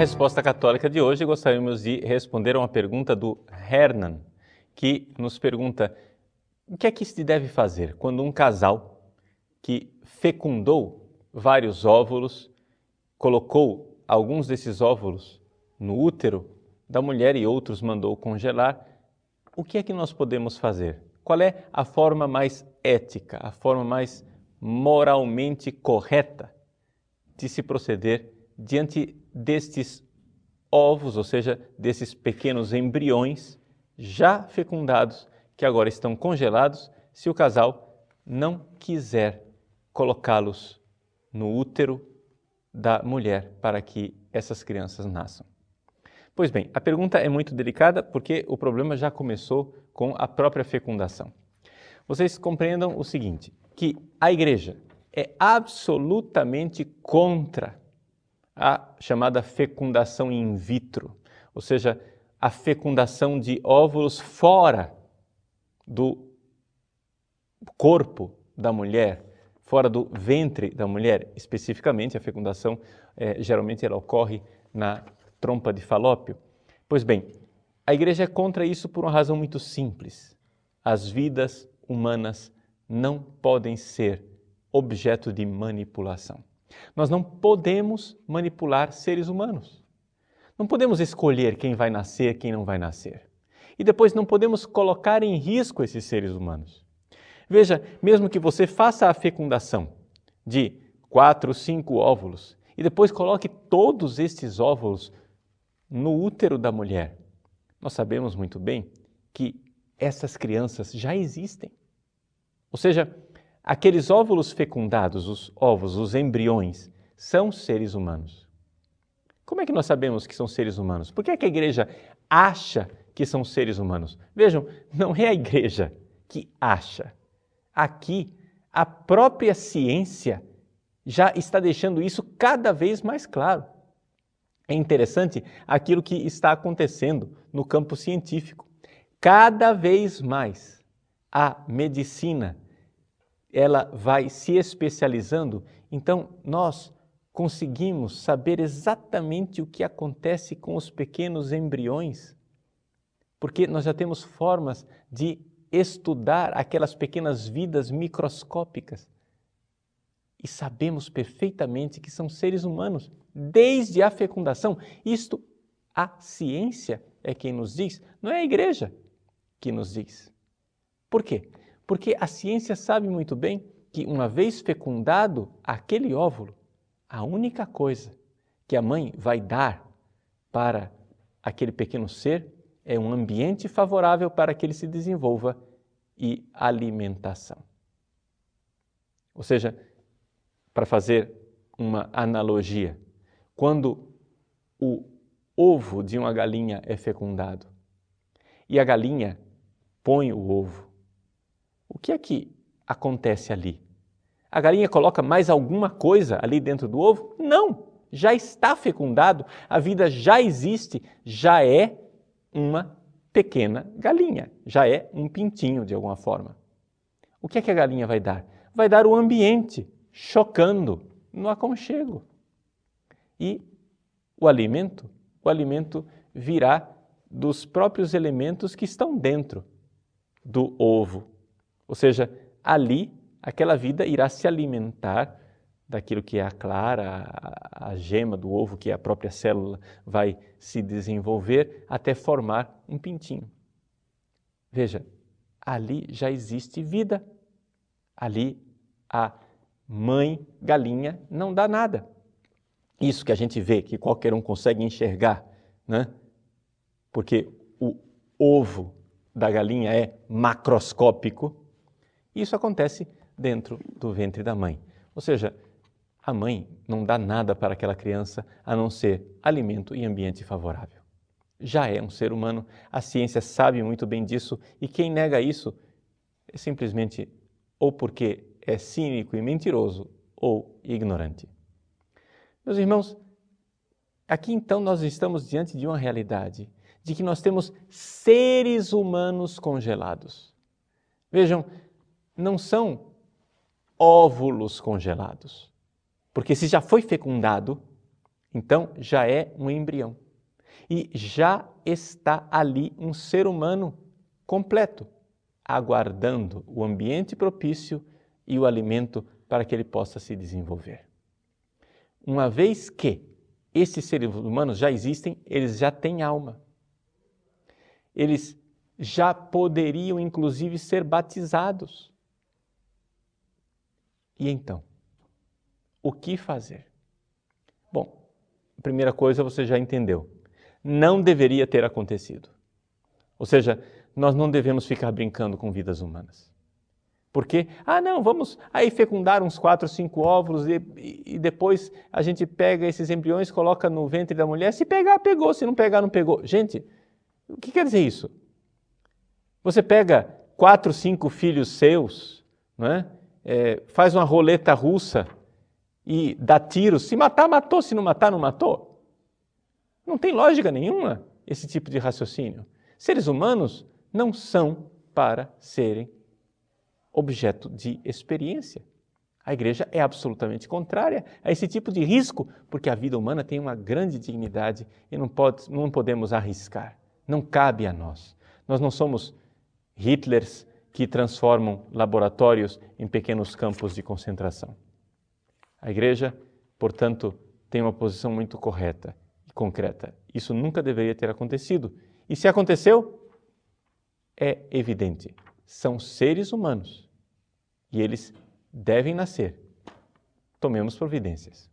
Resposta católica de hoje, gostaríamos de responder a uma pergunta do Hernan, que nos pergunta o que é que se deve fazer quando um casal que fecundou vários óvulos, colocou alguns desses óvulos no útero da mulher e outros mandou congelar, o que é que nós podemos fazer? Qual é a forma mais ética, a forma mais moralmente correta de se proceder diante destes ovos, ou seja, desses pequenos embriões já fecundados que agora estão congelados, se o casal não quiser colocá-los no útero da mulher para que essas crianças nasçam. Pois bem, a pergunta é muito delicada porque o problema já começou com a própria fecundação. Vocês compreendam o seguinte: que a igreja é absolutamente contra a chamada fecundação in vitro, ou seja, a fecundação de óvulos fora do corpo da mulher, fora do ventre da mulher, especificamente a fecundação, é, geralmente ela ocorre na trompa de falópio. Pois bem, a igreja é contra isso por uma razão muito simples. As vidas humanas não podem ser objeto de manipulação. Nós não podemos manipular seres humanos. Não podemos escolher quem vai nascer, quem não vai nascer. E depois não podemos colocar em risco esses seres humanos. Veja, mesmo que você faça a fecundação de quatro, cinco óvulos e depois coloque todos estes óvulos no útero da mulher, nós sabemos muito bem que essas crianças já existem. Ou seja, aqueles óvulos fecundados, os ovos, os embriões, são seres humanos. Como é que nós sabemos que são seres humanos? Por que, é que a igreja acha que são seres humanos? Vejam, não é a igreja que acha. Aqui, a própria ciência já está deixando isso cada vez mais claro. É interessante aquilo que está acontecendo no campo científico. Cada vez mais a medicina ela vai se especializando, então nós conseguimos saber exatamente o que acontece com os pequenos embriões, porque nós já temos formas de estudar aquelas pequenas vidas microscópicas e sabemos perfeitamente que são seres humanos desde a fecundação. Isto a ciência é quem nos diz, não é a igreja que nos diz. Por quê? Porque a ciência sabe muito bem que, uma vez fecundado aquele óvulo, a única coisa que a mãe vai dar para aquele pequeno ser é um ambiente favorável para que ele se desenvolva e alimentação. Ou seja, para fazer uma analogia, quando o ovo de uma galinha é fecundado e a galinha põe o ovo, o que é que acontece ali? A galinha coloca mais alguma coisa ali dentro do ovo? Não! Já está fecundado, a vida já existe, já é uma pequena galinha, já é um pintinho de alguma forma. O que é que a galinha vai dar? Vai dar o ambiente, chocando no aconchego. E o alimento, o alimento virá dos próprios elementos que estão dentro do ovo ou seja, ali aquela vida irá se alimentar daquilo que é a clara, a, a gema do ovo, que é a própria célula vai se desenvolver até formar um pintinho. Veja, ali já existe vida. Ali a mãe galinha não dá nada. Isso que a gente vê, que qualquer um consegue enxergar, né? Porque o ovo da galinha é macroscópico, isso acontece dentro do ventre da mãe. Ou seja, a mãe não dá nada para aquela criança a não ser alimento e ambiente favorável. Já é um ser humano, a ciência sabe muito bem disso e quem nega isso é simplesmente ou porque é cínico e mentiroso ou ignorante. Meus irmãos, aqui então nós estamos diante de uma realidade de que nós temos seres humanos congelados. Vejam, não são óvulos congelados. Porque se já foi fecundado, Então já é um embrião. E já está ali um ser humano completo, aguardando o ambiente propício e o alimento para que ele possa se desenvolver. Uma vez que esses seres humanos já existem, eles já têm alma. Eles já poderiam, inclusive, ser batizados. E então? O que fazer? Bom, a primeira coisa você já entendeu. Não deveria ter acontecido. Ou seja, nós não devemos ficar brincando com vidas humanas. Porque, ah, não, vamos aí fecundar uns quatro, cinco óvulos e, e, depois a gente pega esses embriões, coloca no ventre da mulher. Se pegar, pegou. Se não pegar, não pegou. Gente, o que quer dizer isso? Você pega quatro, cinco filhos seus, não é? É, faz uma roleta russa e dá tiros. Se matar, matou. Se não matar, não matou. Não tem lógica nenhuma esse tipo de raciocínio. Seres humanos não são para serem objeto de experiência. A igreja é absolutamente contrária a esse tipo de risco, porque a vida humana tem uma grande dignidade e não, pode, não podemos arriscar. Não cabe a nós. Nós não somos Hitlers que transformam laboratórios em pequenos campos de concentração. A igreja, portanto, tem uma posição muito correta e concreta. Isso nunca deveria ter acontecido. E se aconteceu, é evidente. São seres humanos e eles devem nascer. Tomemos providências.